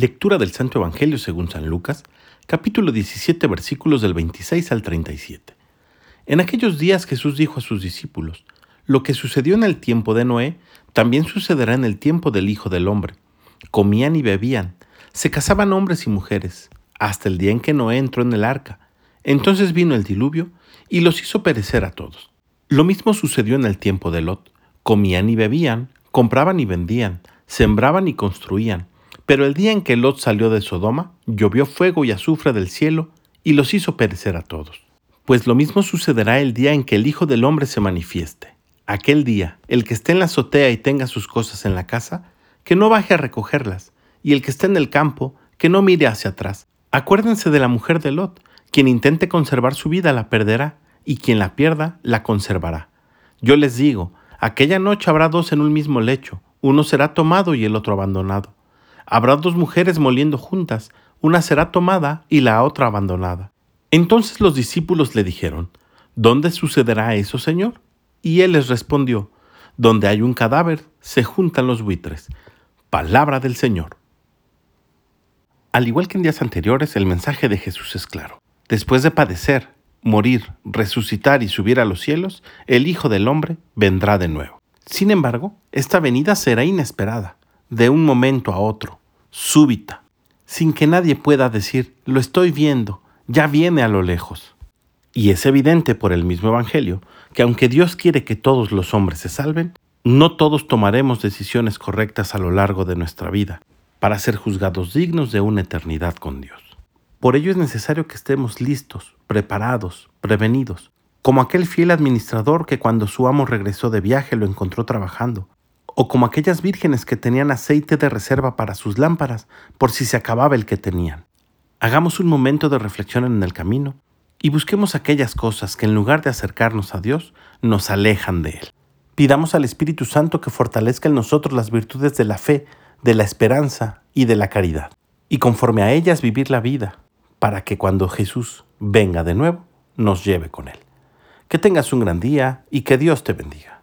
Lectura del Santo Evangelio según San Lucas, capítulo 17, versículos del 26 al 37. En aquellos días Jesús dijo a sus discípulos, Lo que sucedió en el tiempo de Noé, también sucederá en el tiempo del Hijo del Hombre. Comían y bebían, se casaban hombres y mujeres, hasta el día en que Noé entró en el arca. Entonces vino el diluvio y los hizo perecer a todos. Lo mismo sucedió en el tiempo de Lot. Comían y bebían, compraban y vendían, sembraban y construían pero el día en que Lot salió de Sodoma, llovió fuego y azufre del cielo y los hizo perecer a todos. Pues lo mismo sucederá el día en que el Hijo del Hombre se manifieste. Aquel día, el que esté en la azotea y tenga sus cosas en la casa, que no baje a recogerlas, y el que esté en el campo, que no mire hacia atrás. Acuérdense de la mujer de Lot, quien intente conservar su vida la perderá, y quien la pierda la conservará. Yo les digo, aquella noche habrá dos en un mismo lecho, uno será tomado y el otro abandonado. Habrá dos mujeres moliendo juntas, una será tomada y la otra abandonada. Entonces los discípulos le dijeron, ¿Dónde sucederá eso, Señor? Y él les respondió, Donde hay un cadáver, se juntan los buitres. Palabra del Señor. Al igual que en días anteriores, el mensaje de Jesús es claro. Después de padecer, morir, resucitar y subir a los cielos, el Hijo del Hombre vendrá de nuevo. Sin embargo, esta venida será inesperada, de un momento a otro, súbita, sin que nadie pueda decir, lo estoy viendo, ya viene a lo lejos. Y es evidente por el mismo Evangelio que aunque Dios quiere que todos los hombres se salven, no todos tomaremos decisiones correctas a lo largo de nuestra vida para ser juzgados dignos de una eternidad con Dios. Por ello es necesario que estemos listos, preparados, prevenidos, como aquel fiel administrador que cuando su amo regresó de viaje lo encontró trabajando, o como aquellas vírgenes que tenían aceite de reserva para sus lámparas por si se acababa el que tenían. Hagamos un momento de reflexión en el camino y busquemos aquellas cosas que en lugar de acercarnos a Dios, nos alejan de Él. Pidamos al Espíritu Santo que fortalezca en nosotros las virtudes de la fe, de la esperanza y de la caridad, y conforme a ellas vivir la vida, para que cuando Jesús venga de nuevo, nos lleve con Él. Que tengas un gran día y que Dios te bendiga.